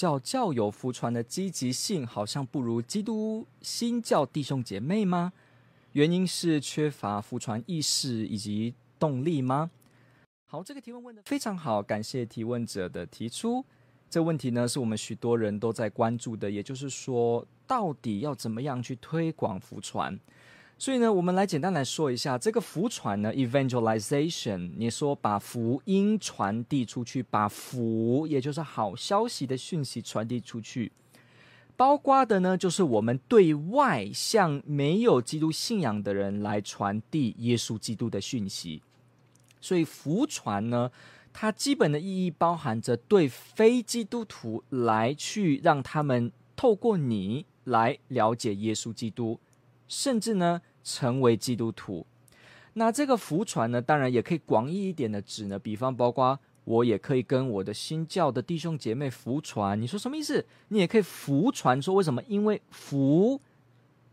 教教友福传的积极性好像不如基督新教弟兄姐妹吗？原因是缺乏福传意识以及动力吗？好，这个提问问得非常好，感谢提问者的提出。这问题呢，是我们许多人都在关注的，也就是说，到底要怎么样去推广福传？所以呢，我们来简单来说一下这个福传呢，evangelization。你说把福音传递出去，把福，也就是好消息的讯息传递出去，包括的呢，就是我们对外向没有基督信仰的人来传递耶稣基督的讯息。所以福传呢，它基本的意义包含着对非基督徒来去让他们透过你来了解耶稣基督，甚至呢。成为基督徒，那这个福传呢，当然也可以广义一点的指呢，比方包括我也可以跟我的新教的弟兄姐妹福传。你说什么意思？你也可以福传，说为什么？因为福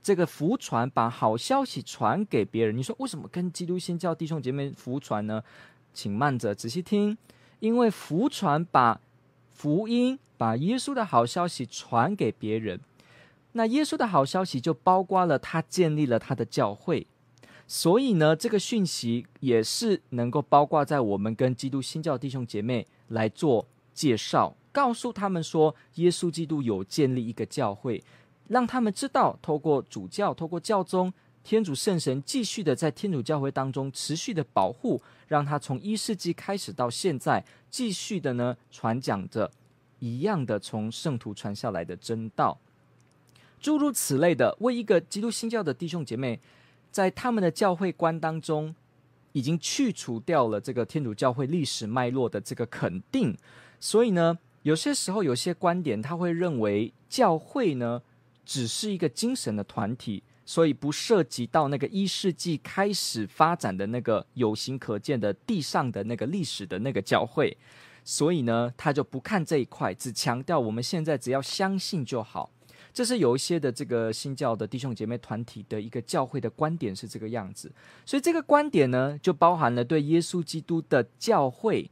这个福传把好消息传给别人。你说为什么跟基督新教弟兄姐妹福传呢？请慢着仔细听，因为福传把福音、把耶稣的好消息传给别人。那耶稣的好消息就包括了他建立了他的教会，所以呢，这个讯息也是能够包括在我们跟基督新教弟兄姐妹来做介绍，告诉他们说，耶稣基督有建立一个教会，让他们知道，透过主教，透过教宗，天主圣神继续的在天主教会当中持续的保护，让他从一世纪开始到现在，继续的呢传讲着一样的从圣徒传下来的真道。诸如此类的，为一个基督新教的弟兄姐妹，在他们的教会观当中，已经去除掉了这个天主教会历史脉络的这个肯定。所以呢，有些时候有些观点他会认为教会呢只是一个精神的团体，所以不涉及到那个一世纪开始发展的那个有形可见的地上的那个历史的那个教会。所以呢，他就不看这一块，只强调我们现在只要相信就好。这是有一些的这个新教的弟兄姐妹团体的一个教会的观点是这个样子，所以这个观点呢，就包含了对耶稣基督的教会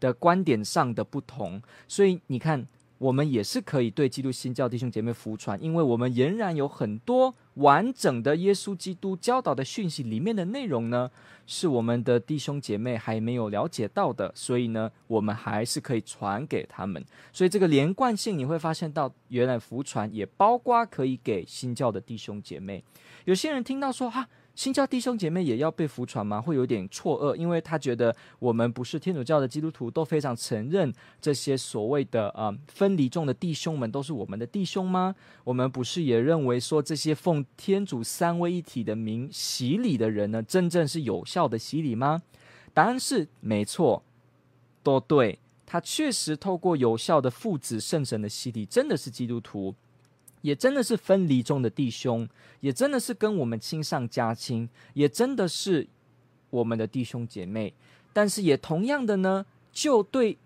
的观点上的不同。所以你看。我们也是可以对基督新教弟兄姐妹服传，因为我们仍然有很多完整的耶稣基督教导的讯息里面的内容呢，是我们的弟兄姐妹还没有了解到的，所以呢，我们还是可以传给他们。所以这个连贯性你会发现到，原来福传也包括可以给新教的弟兄姐妹。有些人听到说哈。新教弟兄姐妹也要被服传吗？会有点错愕，因为他觉得我们不是天主教的基督徒，都非常承认这些所谓的、呃、分离中的弟兄们都是我们的弟兄吗？我们不是也认为说这些奉天主三位一体的名洗礼的人呢，真正是有效的洗礼吗？答案是没错，都对，他确实透过有效的父子圣神的洗礼，真的是基督徒。也真的是分离中的弟兄，也真的是跟我们亲上加亲，也真的是我们的弟兄姐妹。但是也同样的呢，就对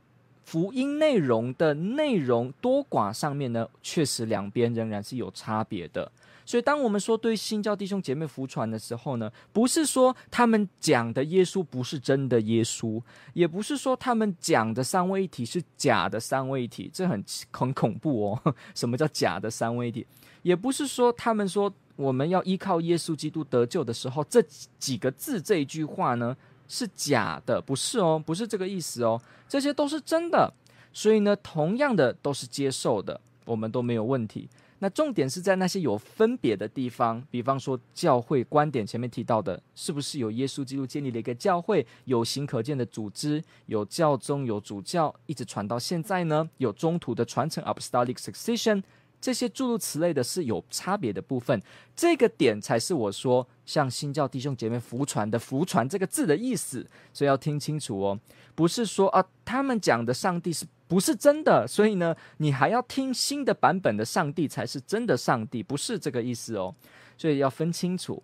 福音内容的内容多寡上面呢，确实两边仍然是有差别的。所以，当我们说对新教弟兄姐妹服传的时候呢，不是说他们讲的耶稣不是真的耶稣，也不是说他们讲的三位一体是假的三位一体，这很很恐怖哦。什么叫假的三位一体？也不是说他们说我们要依靠耶稣基督得救的时候，这几个字这一句话呢是假的，不是哦，不是这个意思哦，这些都是真的。所以呢，同样的都是接受的，我们都没有问题。那重点是在那些有分别的地方，比方说教会观点前面提到的，是不是有耶稣基督建立了一个教会，有形可见的组织，有教宗，有主教，一直传到现在呢？有中途的传承 （apostolic succession），这些诸如此类的是有差别的部分。这个点才是我说向新教弟兄姐妹福传的“福传”这个字的意思，所以要听清楚哦，不是说啊，他们讲的上帝是不是真的，所以呢，你还要听新的版本的上帝才是真的上帝，不是这个意思哦。所以要分清楚。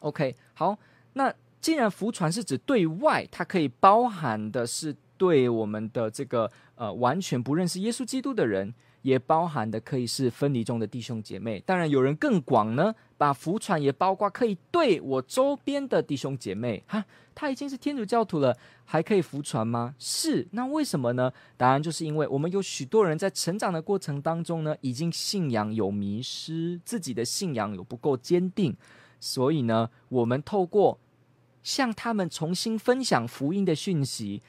OK，好，那既然福传是指对外，它可以包含的是对我们的这个呃完全不认识耶稣基督的人。也包含的可以是分离中的弟兄姐妹，当然有人更广呢，把福传也包括可以对我周边的弟兄姐妹哈，他已经是天主教徒了，还可以福传吗？是，那为什么呢？答案就是因为我们有许多人在成长的过程当中呢，已经信仰有迷失，自己的信仰有不够坚定，所以呢，我们透过向他们重新分享福音的讯息，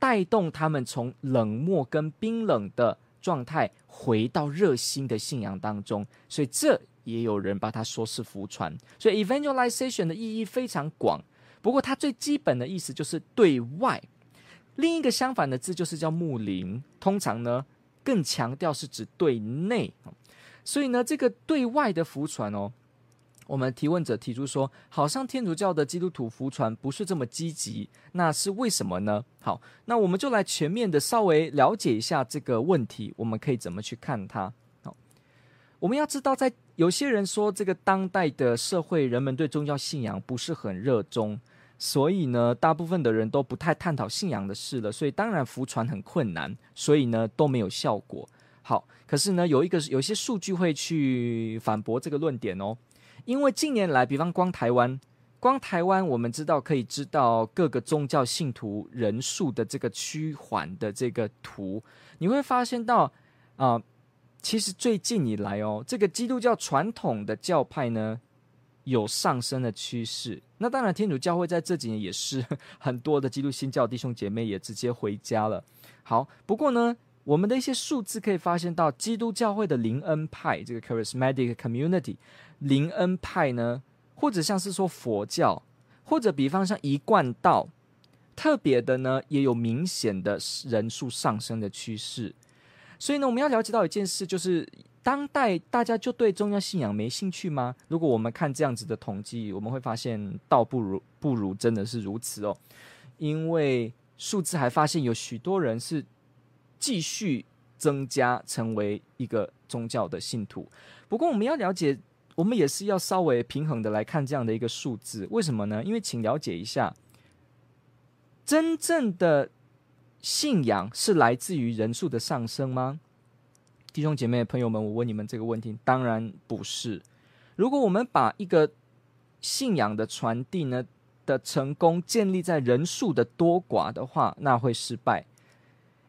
带动他们从冷漠跟冰冷的。状态回到热心的信仰当中，所以这也有人把它说是福传。所以 evangelization 的意义非常广，不过它最基本的意思就是对外。另一个相反的字就是叫木林，通常呢更强调是指对内。所以呢，这个对外的福传哦。我们提问者提出说，好像天主教的基督徒福传不是这么积极，那是为什么呢？好，那我们就来全面的稍微了解一下这个问题，我们可以怎么去看它？好，我们要知道，在有些人说这个当代的社会，人们对宗教信仰不是很热衷，所以呢，大部分的人都不太探讨信仰的事了，所以当然浮传很困难，所以呢都没有效果。好，可是呢，有一个有些数据会去反驳这个论点哦。因为近年来，比方光台湾，光台湾，我们知道可以知道各个宗教信徒人数的这个趋缓的这个图，你会发现到啊、其实最近以来哦，这个基督教传统的教派呢有上升的趋势。那当然，天主教会在这几年也是 很多的基督新教弟兄姐妹也直接回家了。好，不过呢，我们的一些数字可以发现到，基督教会的灵恩派这个 Charismatic Community。灵恩派呢，或者像是说佛教，或者比方像一贯道，特别的呢，也有明显的人数上升的趋势。所以呢，我们要了解到一件事，就是当代大家就对宗教信仰没兴趣吗？如果我们看这样子的统计，我们会发现倒不如不如真的是如此哦，因为数字还发现有许多人是继续增加成为一个宗教的信徒。不过我们要了解。我们也是要稍微平衡的来看这样的一个数字，为什么呢？因为请了解一下，真正的信仰是来自于人数的上升吗？弟兄姐妹朋友们，我问你们这个问题，当然不是。如果我们把一个信仰的传递呢的成功建立在人数的多寡的话，那会失败，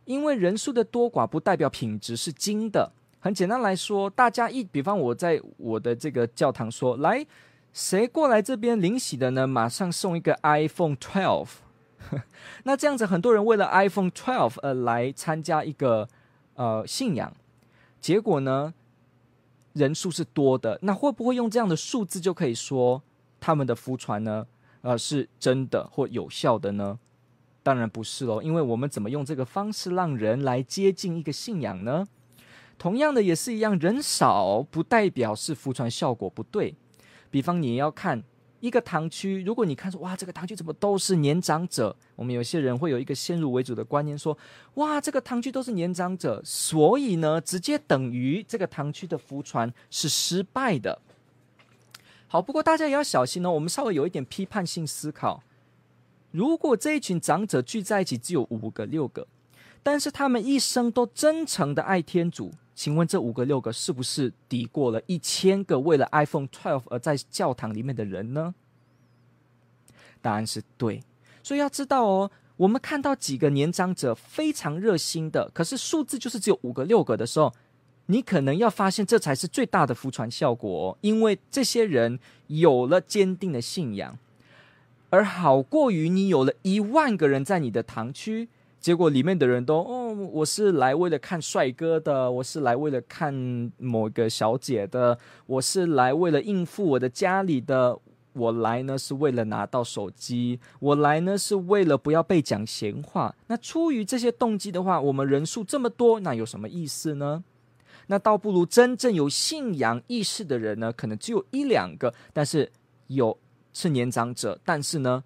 因为人数的多寡不代表品质是精的。很简单来说，大家一比方，我在我的这个教堂说，来，谁过来这边领洗的呢？马上送一个 iPhone 12。那这样子，很多人为了 iPhone 12而来参加一个呃信仰，结果呢，人数是多的。那会不会用这样的数字就可以说他们的福传呢？呃，是真的或有效的呢？当然不是喽，因为我们怎么用这个方式让人来接近一个信仰呢？同样的也是一样，人少不代表是福传效果不对。比方你要看一个堂区，如果你看说哇，这个堂区怎么都是年长者？我们有些人会有一个先入为主的观念说，哇，这个堂区都是年长者，所以呢，直接等于这个堂区的福传是失败的。好，不过大家也要小心哦，我们稍微有一点批判性思考。如果这一群长者聚在一起只有五个、六个，但是他们一生都真诚的爱天主。请问这五个六个是不是抵过了一千个为了 iPhone 12而在教堂里面的人呢？答案是对。所以要知道哦，我们看到几个年长者非常热心的，可是数字就是只有五个六个的时候，你可能要发现这才是最大的福传效果哦，因为这些人有了坚定的信仰，而好过于你有了一万个人在你的堂区。结果里面的人都哦，我是来为了看帅哥的，我是来为了看某个小姐的，我是来为了应付我的家里的，我来呢是为了拿到手机，我来呢是为了不要被讲闲话。那出于这些动机的话，我们人数这么多，那有什么意思呢？那倒不如真正有信仰意识的人呢，可能只有一两个，但是有是年长者，但是呢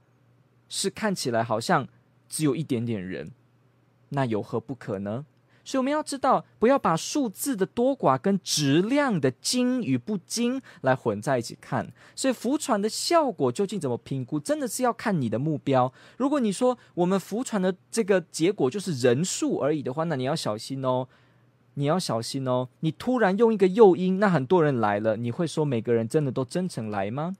是看起来好像只有一点点人。那有何不可呢？所以我们要知道，不要把数字的多寡跟质量的精与不精来混在一起看。所以浮传的效果究竟怎么评估，真的是要看你的目标。如果你说我们浮传的这个结果就是人数而已的话，那你要小心哦，你要小心哦。你突然用一个诱因，那很多人来了，你会说每个人真的都真诚来吗？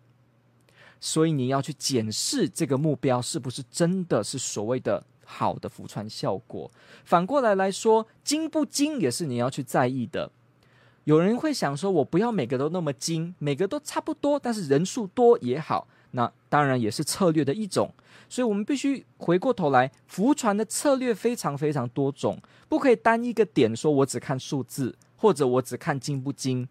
所以你要去检视这个目标是不是真的是所谓的。好的浮传效果，反过来来说，精不精也是你要去在意的。有人会想说，我不要每个都那么精，每个都差不多，但是人数多也好，那当然也是策略的一种。所以我们必须回过头来，浮传的策略非常非常多种，不可以单一个点说，我只看数字，或者我只看精不精。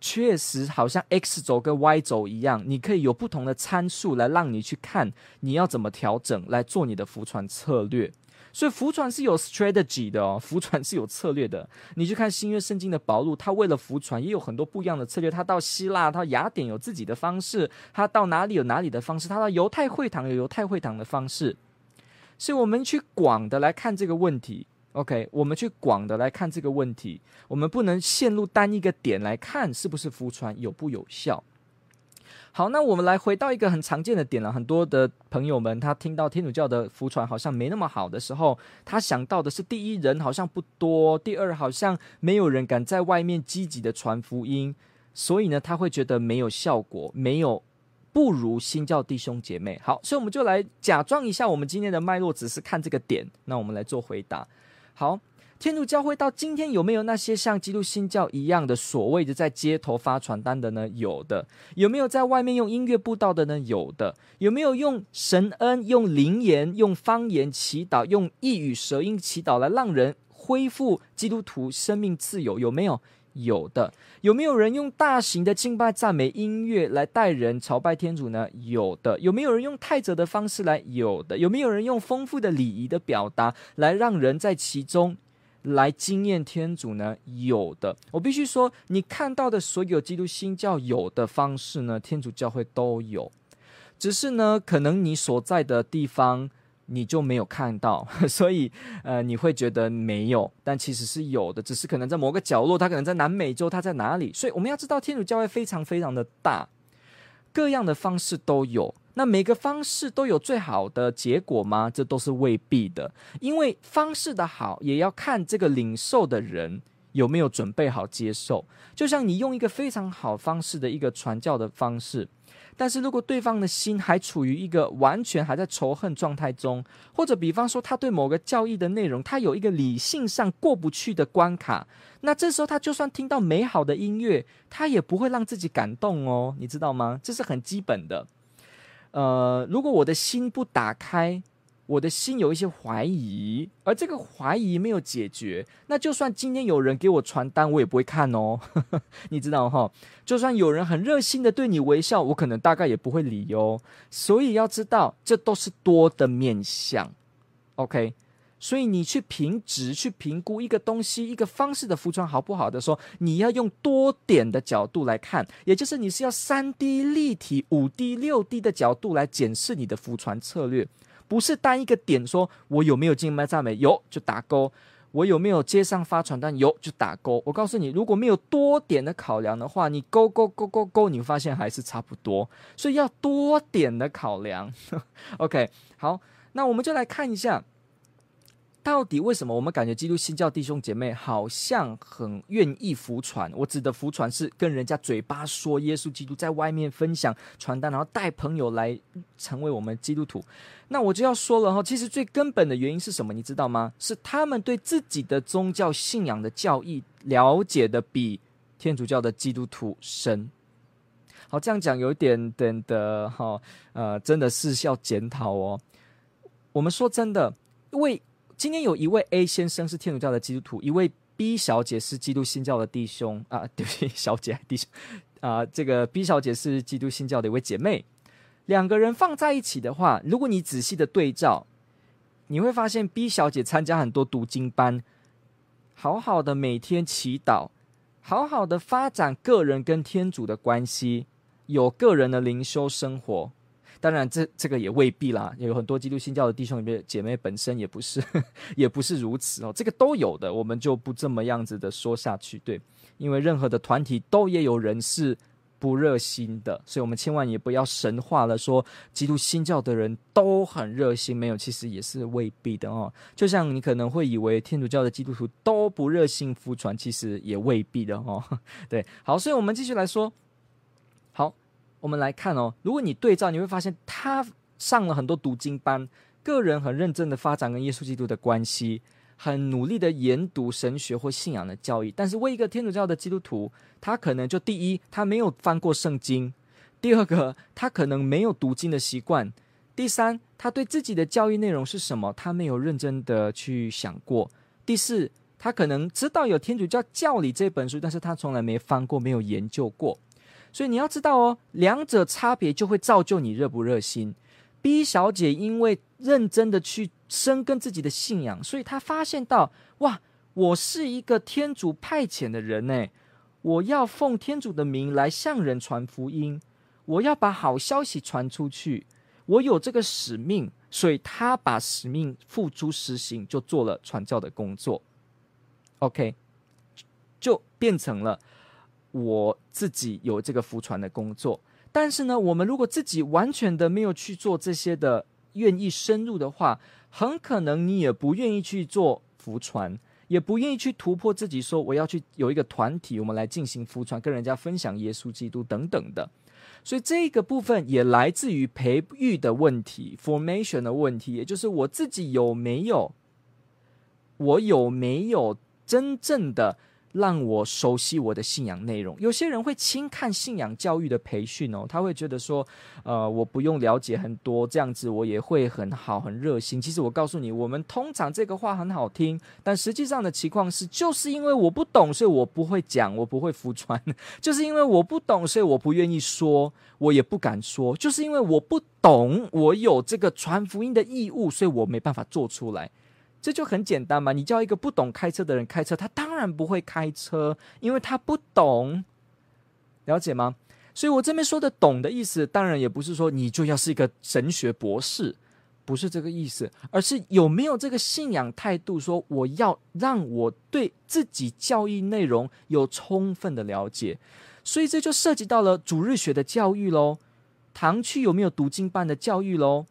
确实，好像 X 轴跟 Y 轴一样，你可以有不同的参数来让你去看你要怎么调整来做你的福传策略。所以福传是有 strategy 的哦，福传是有策略的。你去看新约圣经的保禄，他为了福传也有很多不一样的策略。他到希腊，他到雅典有自己的方式；他到哪里有哪里的方式；他到犹太会堂有犹太会堂的方式。所以我们去广的来看这个问题。OK，我们去广的来看这个问题，我们不能陷入单一个点来看是不是福传有不有效。好，那我们来回到一个很常见的点了，很多的朋友们他听到天主教的福传好像没那么好的时候，他想到的是第一人好像不多，第二好像没有人敢在外面积极的传福音，所以呢他会觉得没有效果，没有不如新教弟兄姐妹。好，所以我们就来假装一下，我们今天的脉络只是看这个点，那我们来做回答。好，天主教会到今天有没有那些像基督新教一样的所谓的在街头发传单的呢？有的。有没有在外面用音乐布道的呢？有的。有没有用神恩、用灵言、用方言祈祷、用异语舌音祈祷来让人恢复基督徒生命自由？有没有？有的。有没有人用大型的敬拜赞美音乐来带人朝拜天主呢？有的。有没有人用泰泽的方式来？有的。有没有人用丰富的礼仪的表达来让人在其中来惊艳天主呢？有的。我必须说，你看到的所有基督新教有的方式呢，天主教会都有，只是呢，可能你所在的地方。你就没有看到，所以呃，你会觉得没有，但其实是有的，只是可能在某个角落，它可能在南美洲，它在哪里？所以我们要知道，天主教会非常非常的大，各样的方式都有。那每个方式都有最好的结果吗？这都是未必的，因为方式的好也要看这个领受的人有没有准备好接受。就像你用一个非常好方式的一个传教的方式。但是如果对方的心还处于一个完全还在仇恨状态中，或者比方说他对某个教义的内容，他有一个理性上过不去的关卡，那这时候他就算听到美好的音乐，他也不会让自己感动哦，你知道吗？这是很基本的。呃，如果我的心不打开。我的心有一些怀疑，而这个怀疑没有解决，那就算今天有人给我传单，我也不会看哦。你知道哈？就算有人很热心的对你微笑，我可能大概也不会理哦。所以要知道，这都是多的面相。OK，所以你去评值、去评估一个东西、一个方式的服传好不好的时候，你要用多点的角度来看，也就是你是要三 D 立体、五 D、六 D 的角度来检视你的服传策略。不是单一个点，说我有没有进麦赞美，有就打勾；我有没有街上发传单，有就打勾。我告诉你，如果没有多点的考量的话，你勾勾勾勾勾，你发现还是差不多。所以要多点的考量。OK，好，那我们就来看一下。到底为什么我们感觉基督新教弟兄姐妹好像很愿意服传？我指的服传是跟人家嘴巴说耶稣基督，在外面分享传单，然后带朋友来成为我们基督徒。那我就要说了哈，其实最根本的原因是什么？你知道吗？是他们对自己的宗教信仰的教义了解的比天主教的基督徒深。好，这样讲有一点点的哈，呃，真的是要检讨哦。我们说真的，为。今天有一位 A 先生是天主教的基督徒，一位 B 小姐是基督新教的弟兄啊，对不起，小姐弟兄啊，这个 B 小姐是基督新教的一位姐妹。两个人放在一起的话，如果你仔细的对照，你会发现 B 小姐参加很多读经班，好好的每天祈祷，好好的发展个人跟天主的关系，有个人的灵修生活。当然这这个也未必啦，有很多基督新教的弟兄里面姐妹本身也不是，也不是如此哦，这个都有的，我们就不这么样子的说下去，对，因为任何的团体都也有人是。不热心的，所以我们千万也不要神化了，说基督新教的人都很热心，没有，其实也是未必的哦。就像你可能会以为天主教的基督徒都不热心服传，其实也未必的哦。对，好，所以我们继续来说。我们来看哦，如果你对照，你会发现他上了很多读经班，个人很认真的发展跟耶稣基督的关系。很努力的研读神学或信仰的教义，但是为一个天主教的基督徒，他可能就第一，他没有翻过圣经；第二个，他可能没有读经的习惯；第三，他对自己的教育内容是什么，他没有认真的去想过；第四，他可能知道有天主教教理这本书，但是他从来没翻过，没有研究过。所以你要知道哦，两者差别就会造就你热不热心。B 小姐因为认真的去深耕自己的信仰，所以她发现到，哇，我是一个天主派遣的人呢，我要奉天主的名来向人传福音，我要把好消息传出去，我有这个使命，所以她把使命付诸实行，就做了传教的工作。OK，就变成了我自己有这个福传的工作。但是呢，我们如果自己完全的没有去做这些的，愿意深入的话，很可能你也不愿意去做福传，也不愿意去突破自己，说我要去有一个团体，我们来进行福传，跟人家分享耶稣基督等等的。所以这个部分也来自于培育的问题，formation 的问题，也就是我自己有没有，我有没有真正的。让我熟悉我的信仰内容。有些人会轻看信仰教育的培训哦，他会觉得说，呃，我不用了解很多，这样子我也会很好很热心。其实我告诉你，我们通常这个话很好听，但实际上的情况是，就是因为我不懂，所以我不会讲，我不会服传；就是因为我不懂，所以我不愿意说，我也不敢说；就是因为我不懂，我有这个传福音的义务，所以我没办法做出来。这就很简单嘛，你叫一个不懂开车的人开车，他当然不会开车，因为他不懂，了解吗？所以我这边说的“懂”的意思，当然也不是说你就要是一个神学博士，不是这个意思，而是有没有这个信仰态度，说我要让我对自己教义内容有充分的了解。所以这就涉及到了主日学的教育喽，堂区有没有读经班的教育喽？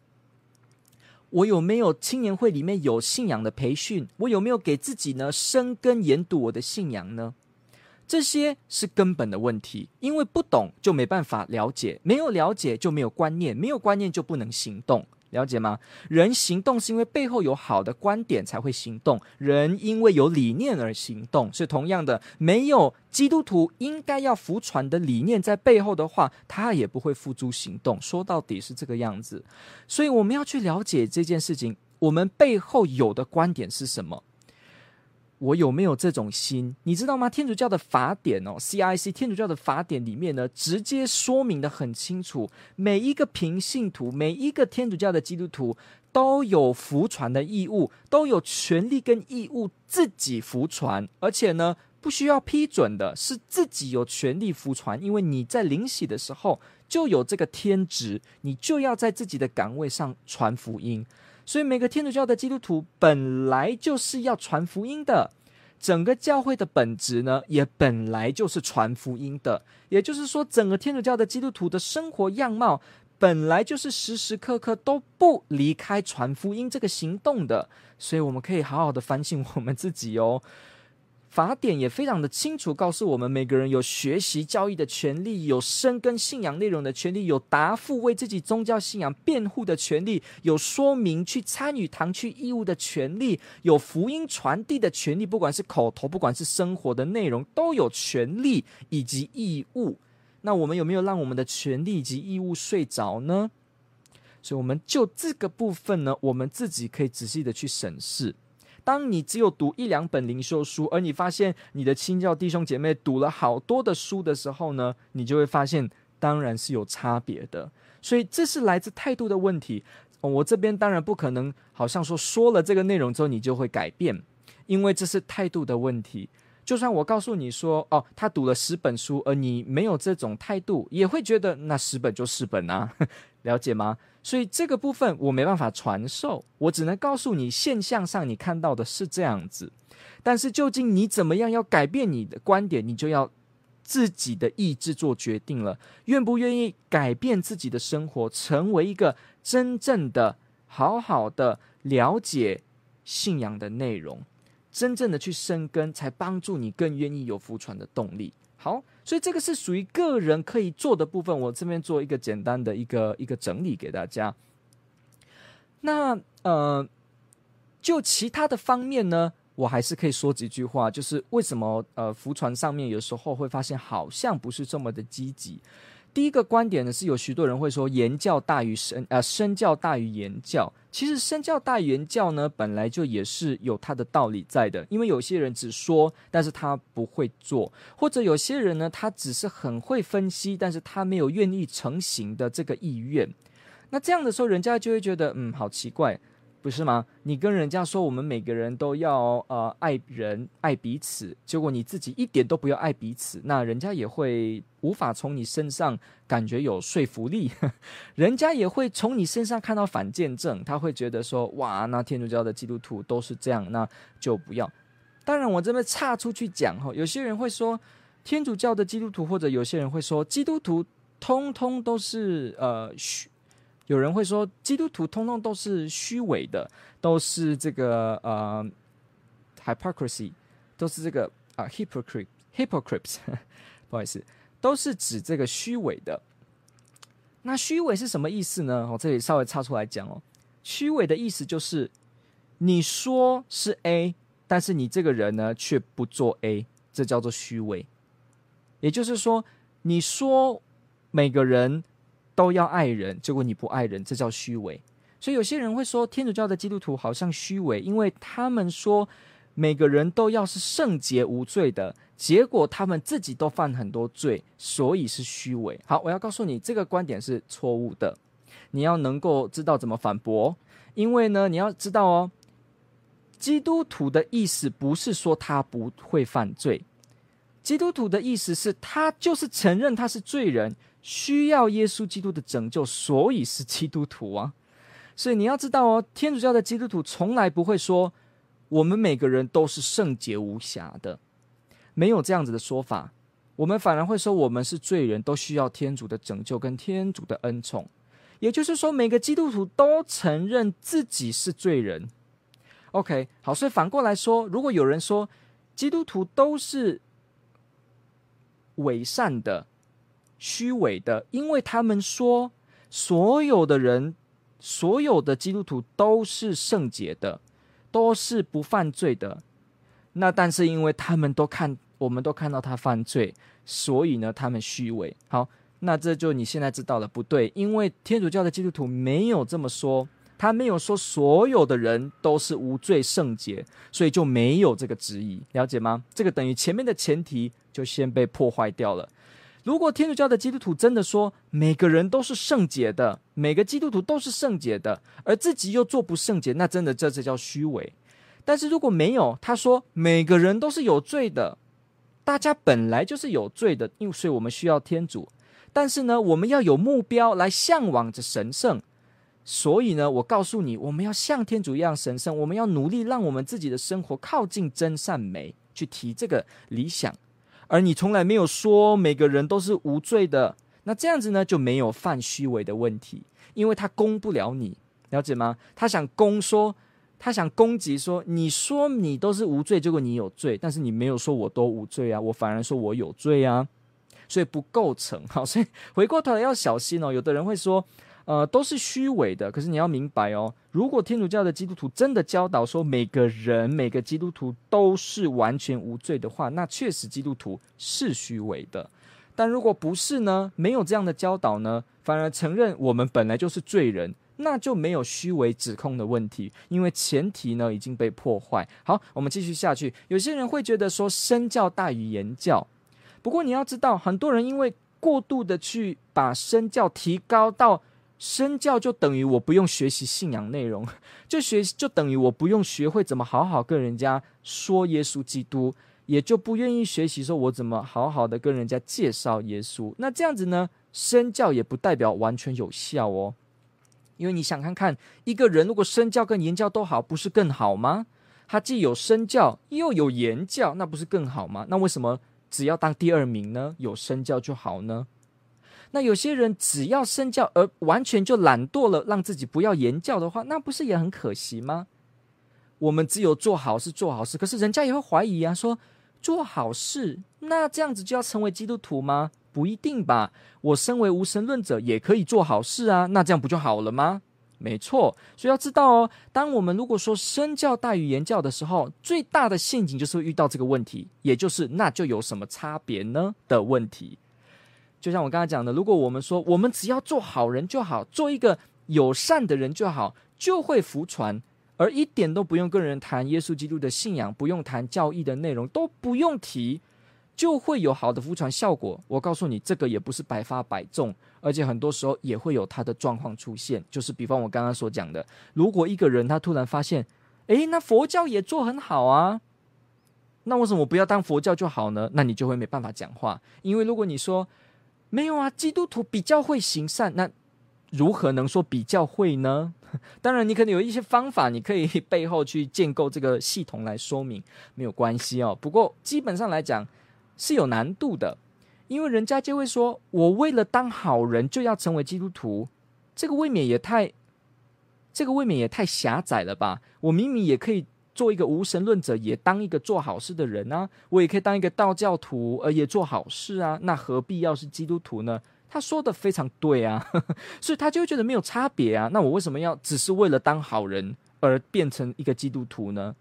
我有没有青年会里面有信仰的培训？我有没有给自己呢深根研读我的信仰呢？这些是根本的问题，因为不懂就没办法了解，没有了解就没有观念，没有观念就不能行动。了解吗？人行动是因为背后有好的观点才会行动，人因为有理念而行动。是同样的，没有基督徒应该要服传的理念在背后的话，他也不会付诸行动。说到底是这个样子，所以我们要去了解这件事情，我们背后有的观点是什么。我有没有这种心？你知道吗？天主教的法典哦，CIC 天主教的法典里面呢，直接说明得很清楚，每一个平信徒，每一个天主教的基督徒都有服传的义务，都有权利跟义务自己服传，而且呢，不需要批准的，是自己有权利服传，因为你在领洗的时候就有这个天职，你就要在自己的岗位上传福音。所以每个天主教的基督徒本来就是要传福音的，整个教会的本质呢，也本来就是传福音的。也就是说，整个天主教的基督徒的生活样貌，本来就是时时刻刻都不离开传福音这个行动的。所以，我们可以好好的反省我们自己哦。法典也非常的清楚，告诉我们每个人有学习教义的权利，有深耕信仰内容的权利，有答复为自己宗教信仰辩护的权利，有说明去参与堂区义务的权利，有福音传递的权利，不管是口头，不管是生活的内容，都有权利以及义务。那我们有没有让我们的权利及义务睡着呢？所以，我们就这个部分呢，我们自己可以仔细的去审视。当你只有读一两本灵修书，而你发现你的亲教弟兄姐妹读了好多的书的时候呢，你就会发现，当然是有差别的。所以这是来自态度的问题。我这边当然不可能，好像说说了这个内容之后你就会改变，因为这是态度的问题。就算我告诉你说，哦，他读了十本书，而你没有这种态度，也会觉得那十本就十本啊。了解吗？所以这个部分我没办法传授，我只能告诉你现象上你看到的是这样子，但是究竟你怎么样要改变你的观点，你就要自己的意志做决定了，愿不愿意改变自己的生活，成为一个真正的好好的了解信仰的内容，真正的去生根，才帮助你更愿意有福传的动力。好，所以这个是属于个人可以做的部分。我这边做一个简单的一个一个整理给大家。那呃，就其他的方面呢，我还是可以说几句话，就是为什么呃，浮船上面有时候会发现好像不是这么的积极。第一个观点呢，是有许多人会说言教大于身，呃，身教大于言教。其实身教大于言教呢，本来就也是有它的道理在的。因为有些人只说，但是他不会做；或者有些人呢，他只是很会分析，但是他没有愿意成行的这个意愿。那这样的时候，人家就会觉得，嗯，好奇怪。不是吗？你跟人家说我们每个人都要呃爱人爱彼此，结果你自己一点都不要爱彼此，那人家也会无法从你身上感觉有说服力，人家也会从你身上看到反见证，他会觉得说哇，那天主教的基督徒都是这样，那就不要。当然，我这边岔出去讲哈，有些人会说天主教的基督徒，或者有些人会说基督徒通通都是呃虚。有人会说，基督徒通通都是虚伪的，都是这个呃，hypocrisy，都是这个啊、hypocrite，hypocrites，不好意思，都是指这个虚伪的。那虚伪是什么意思呢？我这里稍微插出来讲哦，虚伪的意思就是你说是 A，但是你这个人呢却不做 A，这叫做虚伪。也就是说，你说每个人。都要爱人，结果你不爱人，这叫虚伪。所以有些人会说，天主教的基督徒好像虚伪，因为他们说每个人都要是圣洁无罪的，结果他们自己都犯很多罪，所以是虚伪。好，我要告诉你，这个观点是错误的。你要能够知道怎么反驳，因为呢，你要知道哦，基督徒的意思不是说他不会犯罪，基督徒的意思是他就是承认他是罪人。需要耶稣基督的拯救，所以是基督徒啊。所以你要知道哦，天主教的基督徒从来不会说我们每个人都是圣洁无瑕的，没有这样子的说法。我们反而会说我们是罪人，都需要天主的拯救跟天主的恩宠。也就是说，每个基督徒都承认自己是罪人。OK，好，所以反过来说，如果有人说基督徒都是伪善的。虚伪的，因为他们说所有的人，所有的基督徒都是圣洁的，都是不犯罪的。那但是因为他们都看，我们都看到他犯罪，所以呢，他们虚伪。好，那这就你现在知道了，不对，因为天主教的基督徒没有这么说，他没有说所有的人都是无罪圣洁，所以就没有这个质疑，了解吗？这个等于前面的前提就先被破坏掉了。如果天主教的基督徒真的说每个人都是圣洁的，每个基督徒都是圣洁的，而自己又做不圣洁，那真的这才叫虚伪。但是如果没有，他说每个人都是有罪的，大家本来就是有罪的，因为所以我们需要天主。但是呢，我们要有目标来向往着神圣。所以呢，我告诉你，我们要像天主一样神圣，我们要努力让我们自己的生活靠近真善美，去提这个理想。而你从来没有说每个人都是无罪的，那这样子呢，就没有犯虚伪的问题，因为他攻不了你，了解吗？他想攻说，他想攻击说，你说你都是无罪，结果你有罪，但是你没有说我都无罪啊，我反而说我有罪啊，所以不构成。好，所以回过头来要小心哦，有的人会说。呃，都是虚伪的。可是你要明白哦，如果天主教的基督徒真的教导说每个人、每个基督徒都是完全无罪的话，那确实基督徒是虚伪的。但如果不是呢？没有这样的教导呢，反而承认我们本来就是罪人，那就没有虚伪指控的问题，因为前提呢已经被破坏。好，我们继续下去。有些人会觉得说身教大于言教，不过你要知道，很多人因为过度的去把身教提高到。身教就等于我不用学习信仰内容，就学习就等于我不用学会怎么好好跟人家说耶稣基督，也就不愿意学习说我怎么好好的跟人家介绍耶稣。那这样子呢，身教也不代表完全有效哦。因为你想看看，一个人如果身教跟言教都好，不是更好吗？他既有身教又有言教，那不是更好吗？那为什么只要当第二名呢？有身教就好呢？那有些人只要身教而完全就懒惰了，让自己不要言教的话，那不是也很可惜吗？我们只有做好事做好事，可是人家也会怀疑啊，说做好事，那这样子就要成为基督徒吗？不一定吧。我身为无神论者也可以做好事啊，那这样不就好了吗？没错，所以要知道哦，当我们如果说身教大于言教的时候，最大的陷阱就是会遇到这个问题，也就是那就有什么差别呢的问题。就像我刚才讲的，如果我们说我们只要做好人就好，做一个友善的人就好，就会福传，而一点都不用跟人谈耶稣基督的信仰，不用谈教义的内容，都不用提，就会有好的福传效果。我告诉你，这个也不是百发百中，而且很多时候也会有他的状况出现。就是比方我刚刚所讲的，如果一个人他突然发现，诶，那佛教也做很好啊，那为什么不要当佛教就好呢？那你就会没办法讲话，因为如果你说，没有啊，基督徒比较会行善，那如何能说比较会呢？当然，你可能有一些方法，你可以背后去建构这个系统来说明，没有关系哦。不过基本上来讲是有难度的，因为人家就会说，我为了当好人就要成为基督徒，这个未免也太，这个未免也太狭窄了吧？我明明也可以。做一个无神论者，也当一个做好事的人啊！我也可以当一个道教徒，而也做好事啊！那何必要是基督徒呢？他说的非常对啊，所以他就会觉得没有差别啊。那我为什么要只是为了当好人而变成一个基督徒呢？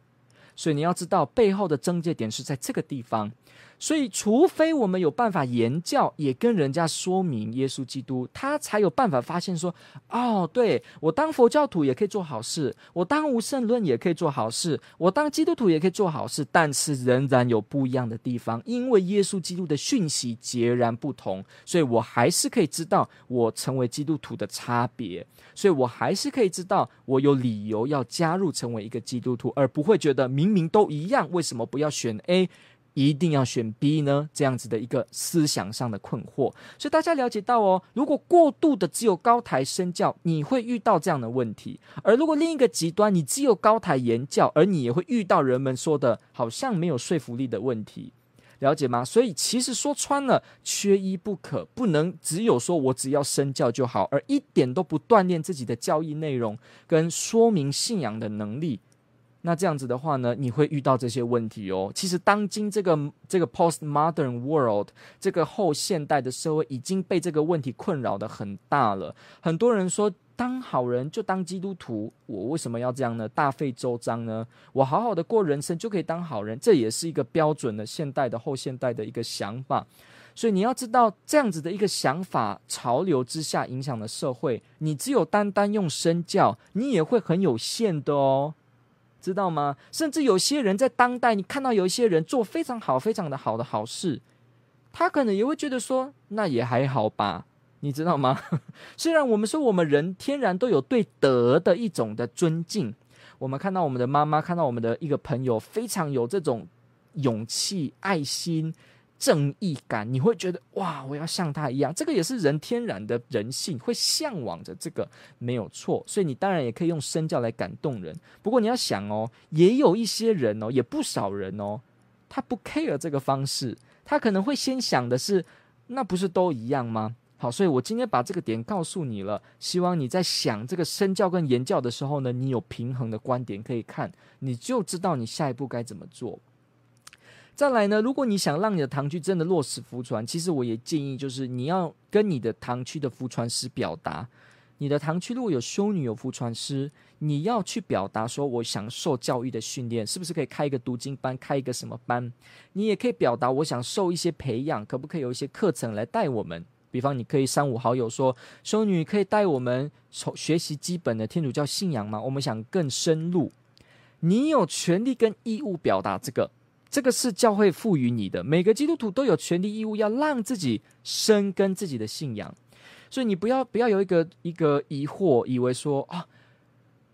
所以你要知道背后的症结点是在这个地方。所以，除非我们有办法言教，也跟人家说明耶稣基督，他才有办法发现说：哦，对，我当佛教徒也可以做好事，我当无圣论也可以做好事，我当基督徒也可以做好事，但是仍然有不一样的地方，因为耶稣基督的讯息截然不同，所以我还是可以知道我成为基督徒的差别，所以我还是可以知道我有理由要加入成为一个基督徒，而不会觉得明明都一样，为什么不要选 A？一定要选 B 呢？这样子的一个思想上的困惑，所以大家了解到哦，如果过度的只有高台身教，你会遇到这样的问题；而如果另一个极端，你只有高台言教，而你也会遇到人们说的好像没有说服力的问题，了解吗？所以其实说穿了，缺一不可，不能只有说我只要身教就好，而一点都不锻炼自己的教义内容跟说明信仰的能力。那这样子的话呢，你会遇到这些问题哦。其实，当今这个这个 postmodern world 这个后现代的社会已经被这个问题困扰得很大了。很多人说，当好人就当基督徒，我为什么要这样呢？大费周章呢？我好好的过人生就可以当好人，这也是一个标准的现代的后现代的一个想法。所以你要知道，这样子的一个想法潮流之下影响了社会。你只有单单用身教，你也会很有限的哦。知道吗？甚至有些人在当代，你看到有一些人做非常好、非常的好的好事，他可能也会觉得说，那也还好吧，你知道吗？虽然我们说我们人天然都有对德的一种的尊敬，我们看到我们的妈妈，看到我们的一个朋友，非常有这种勇气、爱心。正义感，你会觉得哇，我要像他一样，这个也是人天然的人性，会向往着这个，没有错。所以你当然也可以用身教来感动人。不过你要想哦，也有一些人哦，也不少人哦，他不 care 这个方式，他可能会先想的是，那不是都一样吗？好，所以我今天把这个点告诉你了，希望你在想这个身教跟言教的时候呢，你有平衡的观点可以看，你就知道你下一步该怎么做。再来呢，如果你想让你的堂区真的落实福传，其实我也建议，就是你要跟你的堂区的福传师表达，你的堂区如果有修女有福传师，你要去表达说，我想受教育的训练，是不是可以开一个读经班，开一个什么班？你也可以表达，我想受一些培养，可不可以有一些课程来带我们？比方，你可以三五好友说，修女可以带我们从学习基本的天主教信仰吗？我们想更深入，你有权利跟义务表达这个。这个是教会赋予你的，每个基督徒都有权利义务要让自己深耕自己的信仰，所以你不要不要有一个一个疑惑，以为说啊，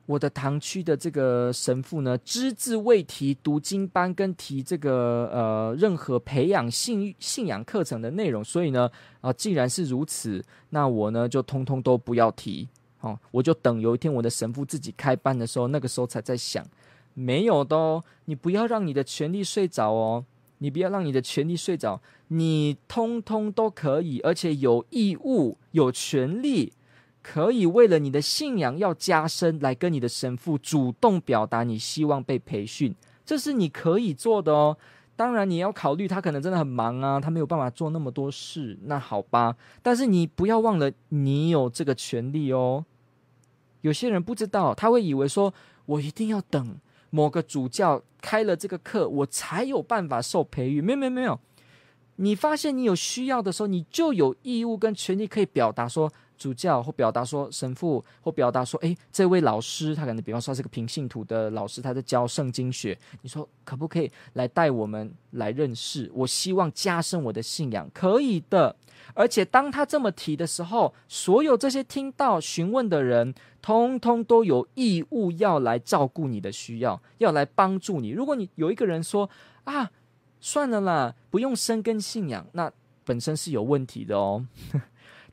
我的堂区的这个神父呢，只字未提读经班跟提这个呃任何培养信信仰课程的内容，所以呢，啊、既然是如此，那我呢就通通都不要提。哦，我就等有一天我的神父自己开班的时候，那个时候才在想，没有的哦，你不要让你的权力睡着哦，你不要让你的权力睡着，你通通都可以，而且有义务、有权利。可以为了你的信仰要加深，来跟你的神父主动表达你希望被培训，这是你可以做的哦。当然你要考虑他可能真的很忙啊，他没有办法做那么多事，那好吧。但是你不要忘了，你有这个权利哦。有些人不知道，他会以为说，我一定要等某个主教开了这个课，我才有办法受培育。没有没有没有，你发现你有需要的时候，你就有义务跟权利可以表达说。主教或表达说，神父或表达说，诶，这位老师他可能比方说是个平信徒的老师，他在教圣经学，你说可不可以来带我们来认识？我希望加深我的信仰，可以的。而且当他这么提的时候，所有这些听到询问的人，通通都有义务要来照顾你的需要，要来帮助你。如果你有一个人说啊，算了啦，不用深根信仰，那本身是有问题的哦。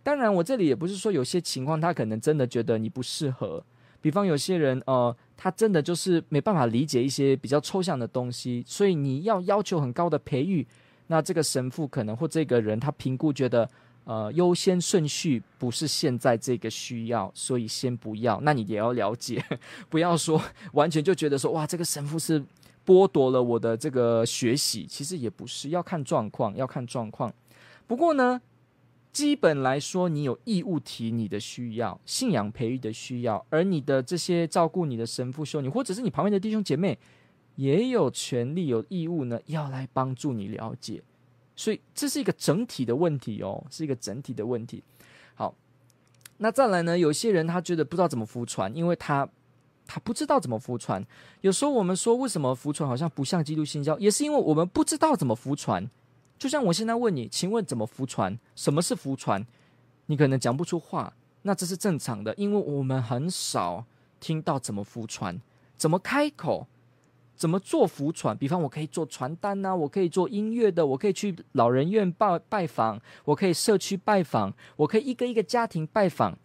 当然，我这里也不是说有些情况他可能真的觉得你不适合。比方有些人，呃，他真的就是没办法理解一些比较抽象的东西，所以你要要求很高的培育，那这个神父可能或这个人他评估觉得，呃，优先顺序不是现在这个需要，所以先不要。那你也要了解，不要说完全就觉得说，哇，这个神父是剥夺了我的这个学习，其实也不是，要看状况，要看状况。不过呢。基本来说，你有义务提你的需要，信仰培育的需要，而你的这些照顾你的神父、修女，或者是你旁边的弟兄姐妹，也有权利、有义务呢，要来帮助你了解。所以这是一个整体的问题哦，是一个整体的问题。好，那再来呢？有些人他觉得不知道怎么服传，因为他他不知道怎么服传。有时候我们说，为什么服传好像不像基督新教，也是因为我们不知道怎么服传。就像我现在问你，请问怎么服传？什么是服传？你可能讲不出话，那这是正常的，因为我们很少听到怎么服传，怎么开口，怎么做服传。比方，我可以做传单呐，我可以做音乐的，我可以去老人院拜拜访，我可以社区拜访，我可以一个一个家庭拜访。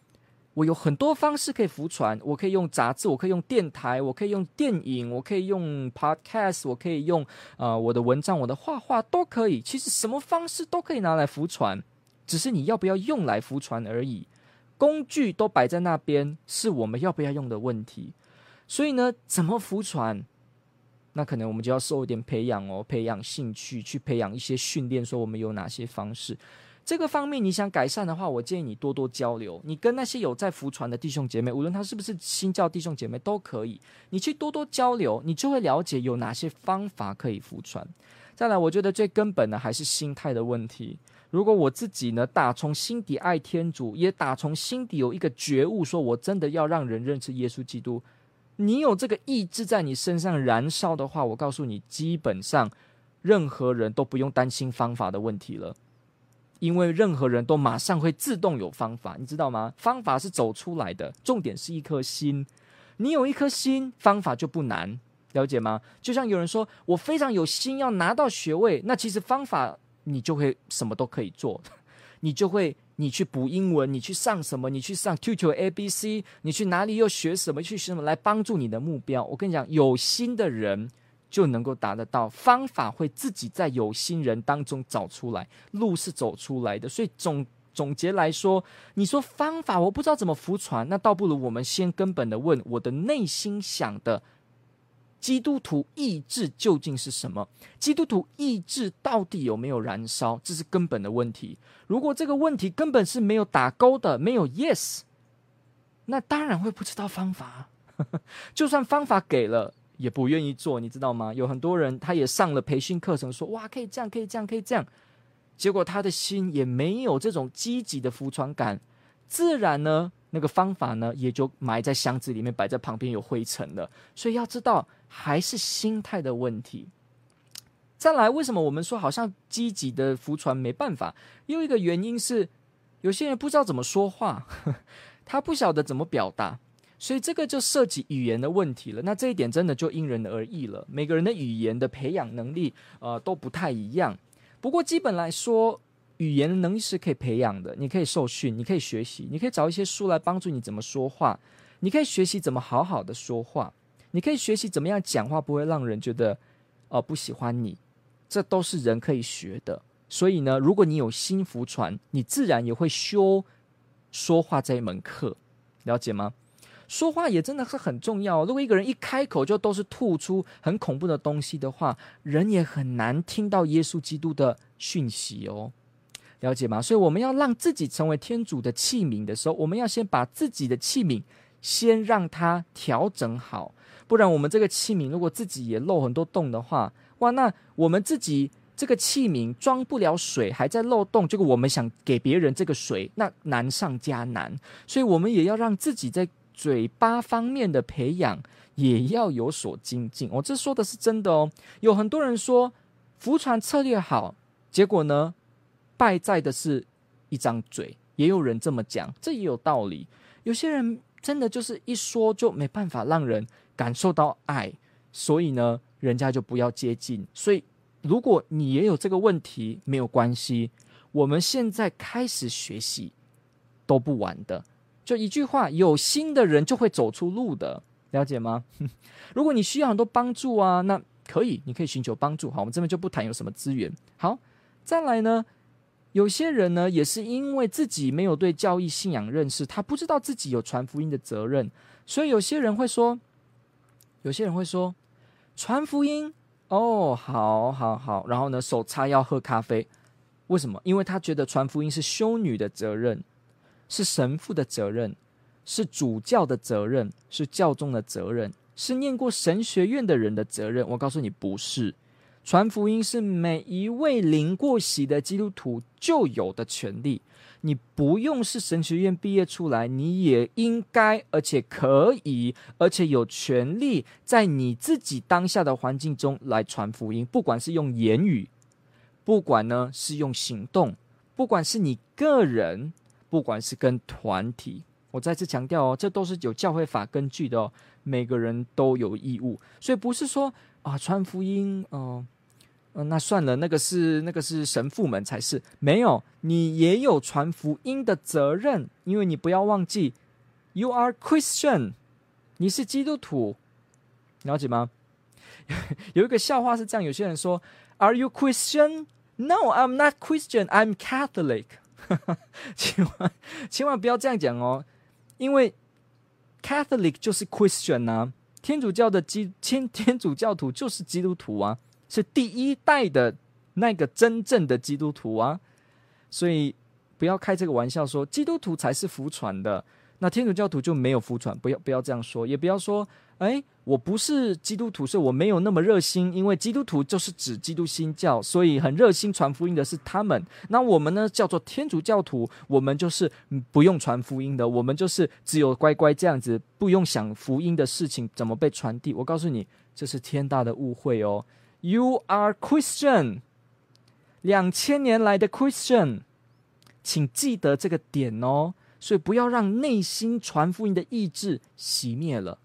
我有很多方式可以浮传，我可以用杂志，我可以用电台，我可以用电影，我可以用 podcast，我可以用呃我的文章，我的画画都可以。其实什么方式都可以拿来浮传，只是你要不要用来浮传而已。工具都摆在那边，是我们要不要用的问题。所以呢，怎么浮传？那可能我们就要受一点培养哦，培养兴趣，去培养一些训练，说我们有哪些方式。这个方面你想改善的话，我建议你多多交流。你跟那些有在服传的弟兄姐妹，无论他是不是新教弟兄姐妹都可以，你去多多交流，你就会了解有哪些方法可以服传。再来，我觉得最根本的还是心态的问题。如果我自己呢，打从心底爱天主，也打从心底有一个觉悟，说我真的要让人认识耶稣基督，你有这个意志在你身上燃烧的话，我告诉你，基本上任何人都不用担心方法的问题了。因为任何人都马上会自动有方法，你知道吗？方法是走出来的，重点是一颗心。你有一颗心，方法就不难，了解吗？就像有人说，我非常有心要拿到学位，那其实方法你就会什么都可以做，你就会你去补英文，你去上什么，你去上 Tutor ABC，你去哪里又学什么，去学什么来帮助你的目标。我跟你讲，有心的人。就能够达得到，方法会自己在有心人当中找出来，路是走出来的。所以总总结来说，你说方法我不知道怎么服传，那倒不如我们先根本的问我的内心想的基督徒意志究竟是什么？基督徒意志到底有没有燃烧？这是根本的问题。如果这个问题根本是没有打勾的，没有 yes，那当然会不知道方法。就算方法给了。也不愿意做，你知道吗？有很多人他也上了培训课程，说哇，可以这样，可以这样，可以这样，结果他的心也没有这种积极的服传感，自然呢，那个方法呢也就埋在箱子里面，摆在旁边有灰尘了。所以要知道，还是心态的问题。再来，为什么我们说好像积极的服传没办法？又一个原因是，有些人不知道怎么说话，他不晓得怎么表达。所以这个就涉及语言的问题了。那这一点真的就因人而异了，每个人的语言的培养能力呃都不太一样。不过基本来说，语言能力是可以培养的，你可以受训，你可以学习，你可以找一些书来帮助你怎么说话，你可以学习怎么好好的说话，你可以学习怎么样讲话不会让人觉得、呃、不喜欢你，这都是人可以学的。所以呢，如果你有心服传，你自然也会修说话这一门课，了解吗？说话也真的是很重要。如果一个人一开口就都是吐出很恐怖的东西的话，人也很难听到耶稣基督的讯息哦，了解吗？所以我们要让自己成为天主的器皿的时候，我们要先把自己的器皿先让它调整好，不然我们这个器皿如果自己也漏很多洞的话，哇，那我们自己。这个器皿装不了水，还在漏洞。这个我们想给别人这个水，那难上加难。所以，我们也要让自己在嘴巴方面的培养也要有所精进。我、这说的是真的哦。有很多人说福传策略好，结果呢，败在的是一张嘴。也有人这么讲，这也有道理。有些人真的就是一说就没办法让人感受到爱，所以呢，人家就不要接近。所以。如果你也有这个问题，没有关系，我们现在开始学习都不晚的。就一句话，有心的人就会走出路的，了解吗？如果你需要很多帮助啊，那可以，你可以寻求帮助。好，我们这边就不谈有什么资源。好，再来呢，有些人呢也是因为自己没有对教义信仰认识，他不知道自己有传福音的责任，所以有些人会说，有些人会说，传福音。哦，好，好，好。然后呢，手叉腰喝咖啡，为什么？因为他觉得传福音是修女的责任，是神父的责任，是主教的责任，是教宗的责任，是念过神学院的人的责任。我告诉你，不是。传福音是每一位临过洗的基督徒就有的权利。你不用是神学院毕业出来，你也应该，而且可以，而且有权利在你自己当下的环境中来传福音。不管是用言语，不管呢是用行动，不管是你个人，不管是跟团体，我再次强调哦，这都是有教会法根据的哦。每个人都有义务，所以不是说啊传福音哦。呃嗯、那算了，那个是那个是神父们才是，没有，你也有传福音的责任，因为你不要忘记，You are Christian，你是基督徒，了解吗？有一个笑话是这样，有些人说，Are you Christian？No，I'm not Christian，I'm Catholic。千万千万不要这样讲哦，因为 Catholic 就是 Christian 啊，天主教的基天天主教徒就是基督徒啊。是第一代的那个真正的基督徒啊，所以不要开这个玩笑说基督徒才是福传的，那天主教徒就没有福传，不要不要这样说，也不要说，哎，我不是基督徒，所以我没有那么热心，因为基督徒就是指基督新教，所以很热心传福音的是他们，那我们呢叫做天主教徒，我们就是不用传福音的，我们就是只有乖乖这样子，不用想福音的事情怎么被传递。我告诉你，这是天大的误会哦。You are Christian，两千年来的 Christian，请记得这个点哦。所以不要让内心传福音的意志熄灭了，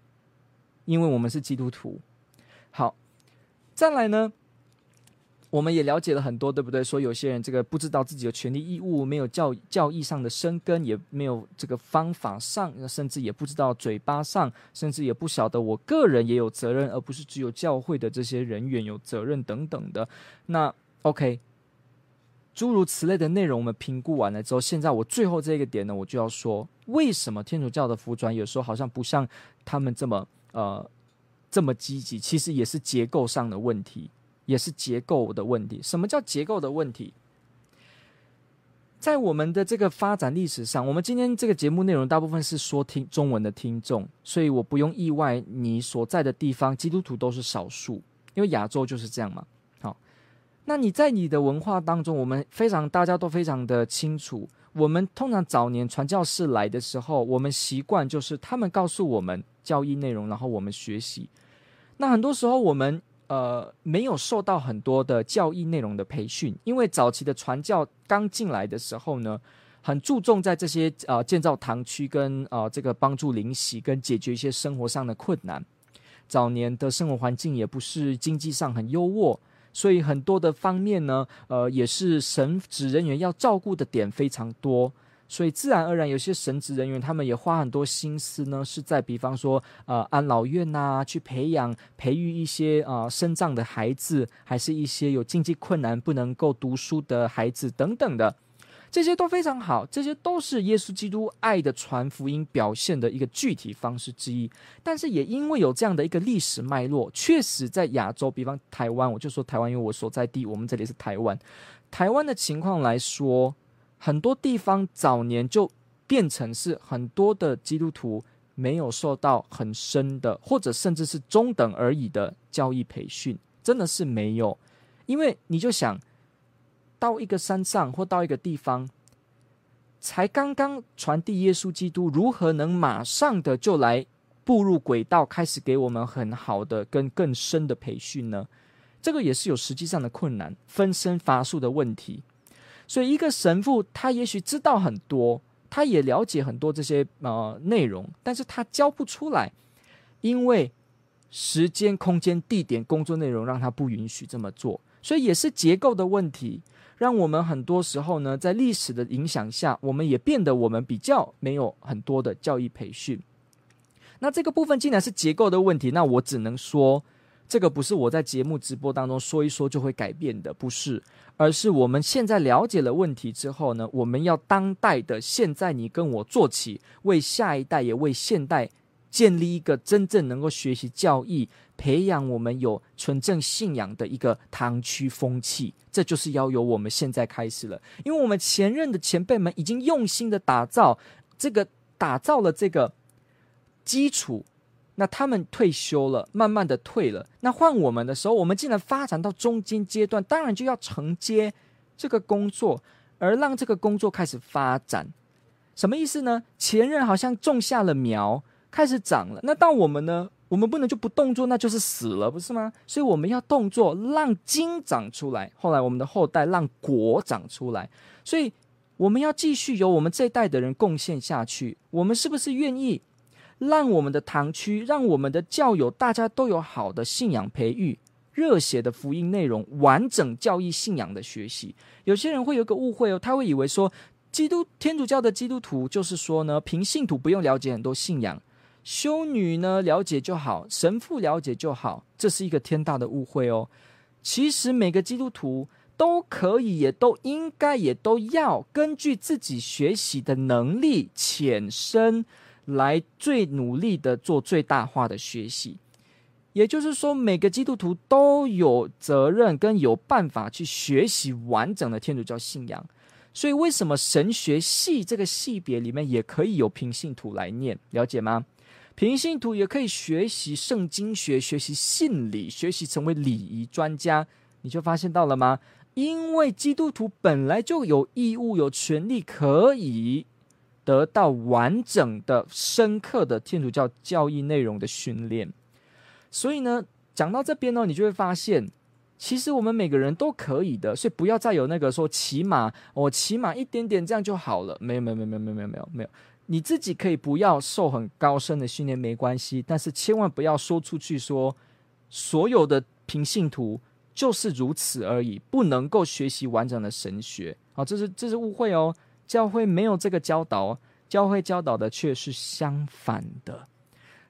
因为我们是基督徒。好，再来呢，我们也了解了很多，对不对？说有些人这个不知道自己的权利义务，没有教教义上的生根，也没有这个方法上，甚至也不知道嘴巴上，甚至也不晓得我个人也有责任，而不是只有教会的这些人员有责任等等的。那 OK，诸如此类的内容我们评估完了之后，现在我最后这个点呢，我就要说，为什么天主教的服装有时候好像不像他们这么呃这么积极？其实也是结构上的问题。也是结构的问题。什么叫结构的问题？在我们的这个发展历史上，我们今天这个节目内容大部分是说听中文的听众，所以我不用意外，你所在的地方基督徒都是少数，因为亚洲就是这样嘛。好，那你在你的文化当中，我们非常大家都非常的清楚。我们通常早年传教士来的时候，我们习惯就是他们告诉我们教义内容，然后我们学习。那很多时候我们。呃，没有受到很多的教义内容的培训，因为早期的传教刚进来的时候呢，很注重在这些呃建造堂区跟呃这个帮助灵洗跟解决一些生活上的困难。早年的生活环境也不是经济上很优渥，所以很多的方面呢，呃，也是神职人员要照顾的点非常多。所以自然而然，有些神职人员他们也花很多心思呢，是在比方说，呃，安老院呐、去培养、培育一些啊、呃，身障的孩子，还是一些有经济困难不能够读书的孩子等等的，这些都非常好，这些都是耶稣基督爱的传福音表现的一个具体方式之一。但是也因为有这样的一个历史脉络，确实在亚洲，比方台湾，我就说台湾，因为我所在地，我们这里是台湾，台湾的情况来说。很多地方早年就变成是很多的基督徒没有受到很深的，或者甚至是中等而已的教义培训，真的是没有。因为你就想到一个山上或到一个地方，才刚刚传递耶稣基督，如何能马上的就来步入轨道，开始给我们很好的跟更深的培训呢？这个也是有实际上的困难，分身乏术的问题。所以，一个神父他也许知道很多，他也了解很多这些呃内容，但是他教不出来，因为时间、空间、地点、工作内容让他不允许这么做。所以也是结构的问题，让我们很多时候呢，在历史的影响下，我们也变得我们比较没有很多的教育培训。那这个部分既然是结构的问题，那我只能说。这个不是我在节目直播当中说一说就会改变的，不是，而是我们现在了解了问题之后呢，我们要当代的现在你跟我做起，为下一代也为现代建立一个真正能够学习教义、培养我们有纯正信仰的一个堂区风气，这就是要由我们现在开始了，因为我们前任的前辈们已经用心的打造这个，打造了这个基础。那他们退休了，慢慢的退了。那换我们的时候，我们既然发展到中间阶段，当然就要承接这个工作，而让这个工作开始发展。什么意思呢？前任好像种下了苗，开始长了。那到我们呢？我们不能就不动作，那就是死了，不是吗？所以我们要动作，让茎长出来。后来我们的后代让果长出来。所以我们要继续由我们这一代的人贡献下去。我们是不是愿意？让我们的堂区，让我们的教友，大家都有好的信仰培育、热血的福音内容、完整教义信仰的学习。有些人会有个误会哦，他会以为说，基督天主教的基督徒就是说呢，凭信徒不用了解很多信仰，修女呢了解就好，神父了解就好，这是一个天大的误会哦。其实每个基督徒都可以，也都应该，也都要根据自己学习的能力浅深。来最努力的做最大化的学习，也就是说，每个基督徒都有责任跟有办法去学习完整的天主教信仰。所以，为什么神学系这个系别里面也可以有平信徒来念？了解吗？平信徒也可以学习圣经学、学习信理、学习成为礼仪专家。你就发现到了吗？因为基督徒本来就有义务、有权利可以。得到完整的、深刻的天主教教义内容的训练，所以呢，讲到这边呢，你就会发现，其实我们每个人都可以的，所以不要再有那个说起码我起码一点点这样就好了，没有没有没有没有没有没有没有，你自己可以不要受很高深的训练没关系，但是千万不要说出去说所有的平信徒就是如此而已，不能够学习完整的神学，好，这是这是误会哦。教会没有这个教导，教会教导的却是相反的，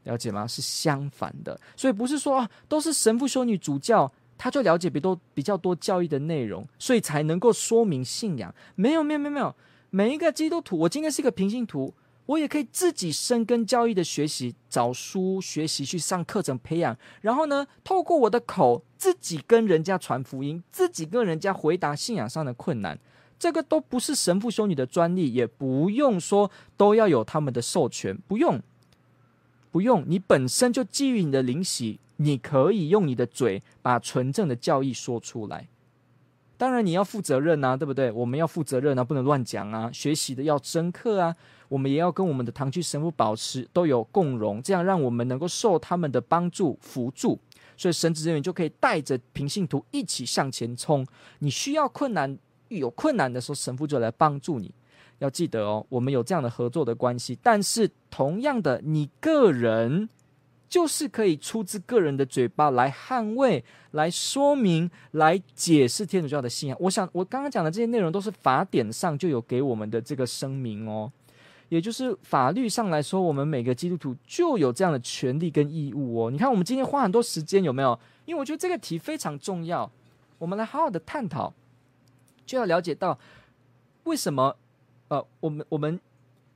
了解吗？是相反的，所以不是说啊都是神父、修女、主教，他就了解比多比较多教育的内容，所以才能够说明信仰。没有，没有，没有，没有。每一个基督徒，我今天是一个平信徒，我也可以自己深耕教育的学习，找书学习，去上课程培养，然后呢，透过我的口，自己跟人家传福音，自己跟人家回答信仰上的困难。这个都不是神父修女的专利，也不用说都要有他们的授权，不用，不用。你本身就基于你的灵洗，你可以用你的嘴把纯正的教义说出来。当然你要负责任啊，对不对？我们要负责任啊，不能乱讲啊。学习的要深刻啊，我们也要跟我们的堂区神父保持都有共融，这样让我们能够受他们的帮助辅助。所以神职人员就可以带着平信徒一起向前冲。你需要困难。有困难的时候，神父就来帮助你；要记得哦，我们有这样的合作的关系。但是同样的，你个人就是可以出自个人的嘴巴来捍卫、来说明、来解释天主教的信仰。我想，我刚刚讲的这些内容都是法典上就有给我们的这个声明哦，也就是法律上来说，我们每个基督徒就有这样的权利跟义务哦。你看，我们今天花很多时间，有没有？因为我觉得这个题非常重要，我们来好好的探讨，就要了解到为什么。呃，我们我们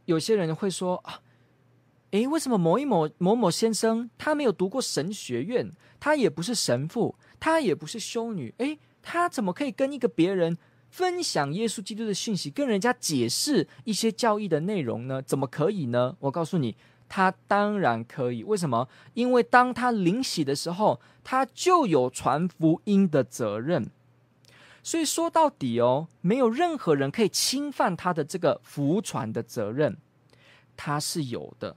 有些人会说啊，诶，为什么某一某某某先生他没有读过神学院，他也不是神父，他也不是修女，诶，他怎么可以跟一个别人分享耶稣基督的讯息，跟人家解释一些教义的内容呢？怎么可以呢？我告诉你，他当然可以。为什么？因为当他临洗的时候，他就有传福音的责任。所以说到底哦，没有任何人可以侵犯他的这个福传的责任，他是有的。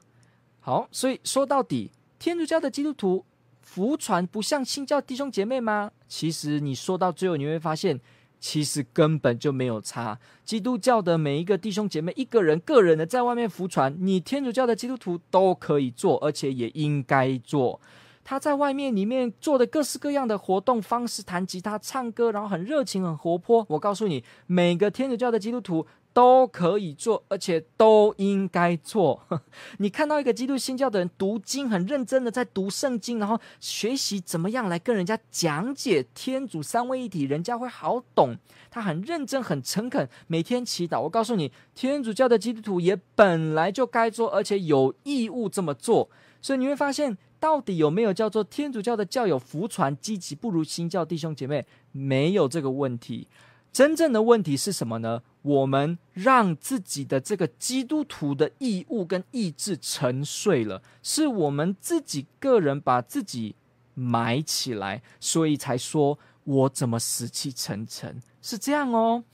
好，所以说到底，天主教的基督徒福传不像新教弟兄姐妹吗？其实你说到最后，你会发现，其实根本就没有差。基督教的每一个弟兄姐妹，一个人个人的在外面福传，你天主教的基督徒都可以做，而且也应该做。他在外面里面做的各式各样的活动方式，弹吉他、唱歌，然后很热情、很活泼。我告诉你，每个天主教的基督徒都可以做，而且都应该做。你看到一个基督新教的人读经很认真的在读圣经，然后学习怎么样来跟人家讲解天主三位一体，人家会好懂。他很认真、很诚恳，每天祈祷。我告诉你，天主教的基督徒也本来就该做，而且有义务这么做。所以你会发现。到底有没有叫做天主教的教友福传积极不如新教弟兄姐妹？没有这个问题。真正的问题是什么呢？我们让自己的这个基督徒的义务跟意志沉睡了，是我们自己个人把自己埋起来，所以才说我怎么死气沉沉，是这样哦。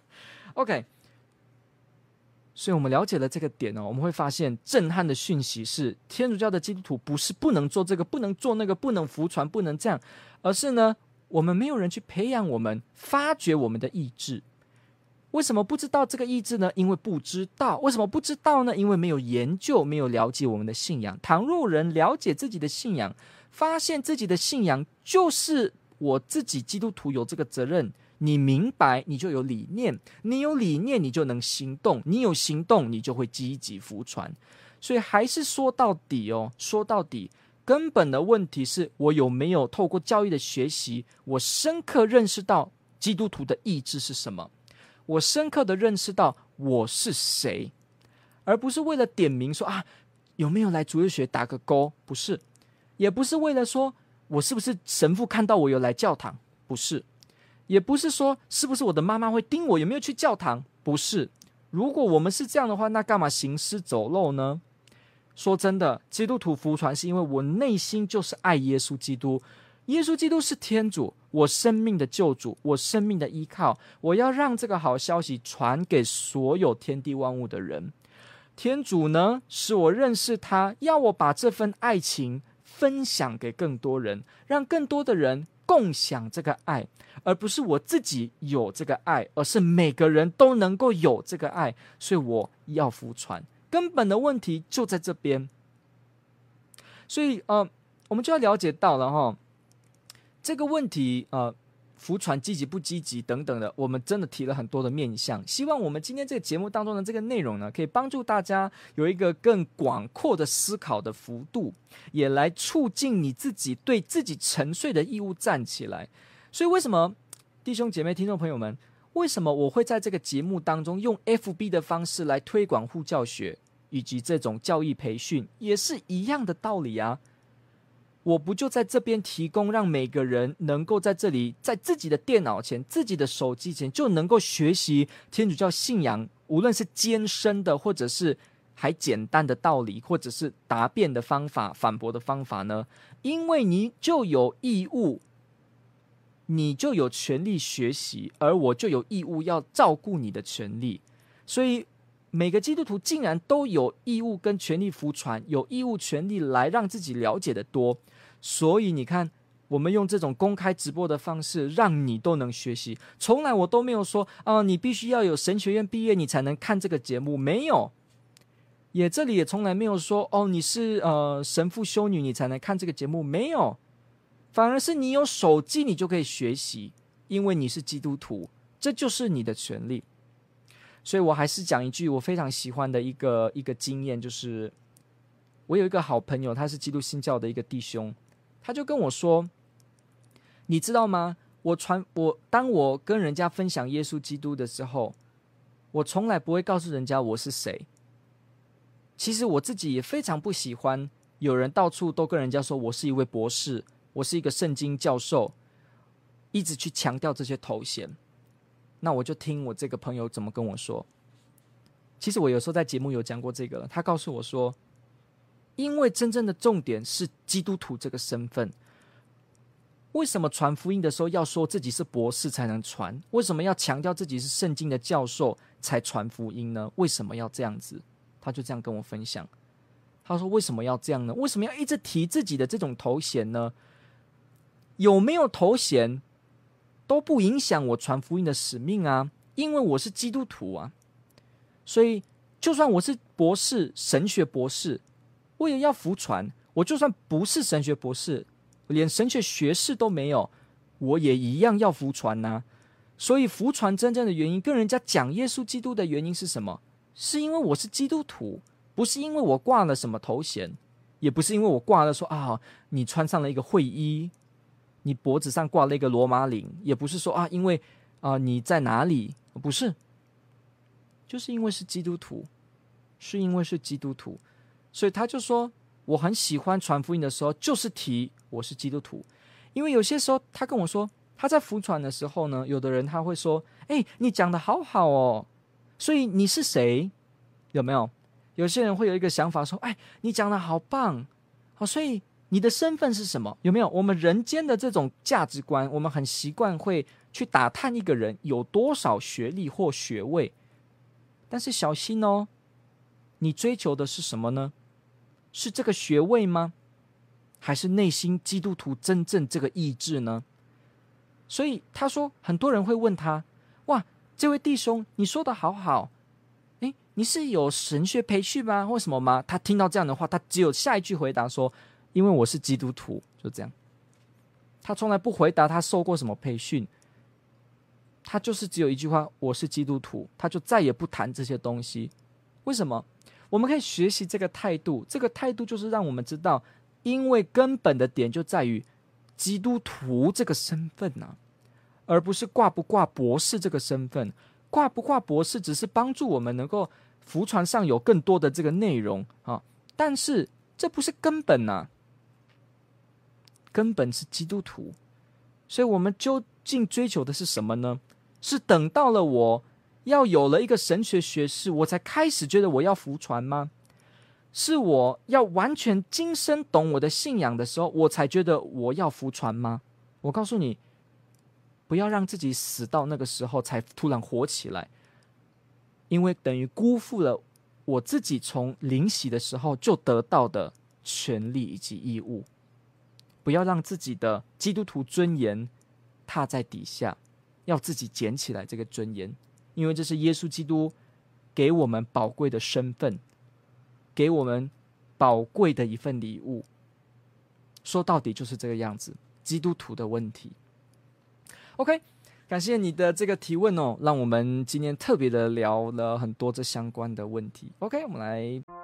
OK。所以我们了解了这个点哦，我们会发现震撼的讯息是：天主教的基督徒不是不能做这个，不能做那个，不能服传，不能这样，而是呢，我们没有人去培养我们，发掘我们的意志。为什么不知道这个意志呢？因为不知道。为什么不知道呢？因为没有研究，没有了解我们的信仰。倘若人了解自己的信仰，发现自己的信仰就是我自己基督徒有这个责任。你明白，你就有理念；你有理念，你就能行动；你有行动，你就会积极服传。所以，还是说到底哦，说到底，根本的问题是我有没有透过教育的学习，我深刻认识到基督徒的意志是什么？我深刻的认识到我是谁，而不是为了点名说啊，有没有来主日学打个勾？不是，也不是为了说我是不是神父看到我有来教堂？不是。也不是说是不是我的妈妈会盯我有没有去教堂？不是。如果我们是这样的话，那干嘛行尸走肉呢？说真的，基督徒服传是因为我内心就是爱耶稣基督。耶稣基督是天主，我生命的救主，我生命的依靠。我要让这个好消息传给所有天地万物的人。天主呢，使我认识他，要我把这份爱情分享给更多人，让更多的人。共享这个爱，而不是我自己有这个爱，而是每个人都能够有这个爱。所以我要服传，根本的问题就在这边。所以呃，我们就要了解到了哈，这个问题呃。福船积极不积极等等的，我们真的提了很多的面向。希望我们今天这个节目当中的这个内容呢，可以帮助大家有一个更广阔的思考的幅度，也来促进你自己对自己沉睡的义务站起来。所以，为什么弟兄姐妹、听众朋友们，为什么我会在这个节目当中用 FB 的方式来推广护教学以及这种教育培训，也是一样的道理啊。我不就在这边提供，让每个人能够在这里，在自己的电脑前、自己的手机前，就能够学习天主教信仰，无论是艰深的，或者是还简单的道理，或者是答辩的方法、反驳的方法呢？因为你就有义务，你就有权利学习，而我就有义务要照顾你的权利，所以。每个基督徒竟然都有义务跟权利服传，有义务权利来让自己了解得多。所以你看，我们用这种公开直播的方式，让你都能学习。从来我都没有说啊，你必须要有神学院毕业，你才能看这个节目。没有，也这里也从来没有说哦，你是呃神父修女，你才能看这个节目。没有，反而是你有手机，你就可以学习，因为你是基督徒，这就是你的权利。所以我还是讲一句我非常喜欢的一个一个经验，就是我有一个好朋友，他是基督新教的一个弟兄，他就跟我说。你知道吗？我传我当我跟人家分享耶稣基督的时候，我从来不会告诉人家我是谁。其实我自己也非常不喜欢有人到处都跟人家说我是一位博士，我是一个圣经教授，一直去强调这些头衔。那我就听我这个朋友怎么跟我说。其实我有时候在节目有讲过这个了。他告诉我说，因为真正的重点是基督徒这个身份。为什么传福音的时候要说自己是博士才能传？为什么要强调自己是圣经的教授才传福音呢？为什么要这样子？他就这样跟我分享。他说：“为什么要这样呢？为什么要一直提自己的这种头衔呢？有没有头衔都不影响我传福音的使命啊！因为我是基督徒啊，所以就算我是博士、神学博士，我也要服传。我就算不是神学博士。”连神学学士都没有，我也一样要服传呐。所以服传真正的原因，跟人家讲耶稣基督的原因是什么？是因为我是基督徒，不是因为我挂了什么头衔，也不是因为我挂了说啊，你穿上了一个会衣，你脖子上挂了一个罗马铃，也不是说啊，因为啊你在哪里？不是，就是因为是基督徒，是因为是基督徒，所以他就说。我很喜欢传福音的时候，就是提我是基督徒，因为有些时候他跟我说，他在福传的时候呢，有的人他会说：“哎，你讲的好好哦，所以你是谁？有没有？”有些人会有一个想法说：“哎，你讲的好棒，好，所以你的身份是什么？有没有？”我们人间的这种价值观，我们很习惯会去打探一个人有多少学历或学位，但是小心哦，你追求的是什么呢？是这个学位吗？还是内心基督徒真正这个意志呢？所以他说，很多人会问他：“哇，这位弟兄，你说的好好，诶，你是有神学培训吗？或什么吗？”他听到这样的话，他只有下一句回答说：“因为我是基督徒。”就这样，他从来不回答他受过什么培训，他就是只有一句话：“我是基督徒。”他就再也不谈这些东西。为什么？我们可以学习这个态度，这个态度就是让我们知道，因为根本的点就在于基督徒这个身份呐、啊，而不是挂不挂博士这个身份。挂不挂博士只是帮助我们能够福传上有更多的这个内容啊，但是这不是根本呐、啊，根本是基督徒。所以我们究竟追求的是什么呢？是等到了我。要有了一个神学学士，我才开始觉得我要服传吗？是我要完全今生懂我的信仰的时候，我才觉得我要服传吗？我告诉你，不要让自己死到那个时候才突然活起来，因为等于辜负了我自己从领洗的时候就得到的权利以及义务。不要让自己的基督徒尊严踏在底下，要自己捡起来这个尊严。因为这是耶稣基督给我们宝贵的身份，给我们宝贵的一份礼物。说到底就是这个样子，基督徒的问题。OK，感谢你的这个提问哦，让我们今天特别的聊了很多这相关的问题。OK，我们来。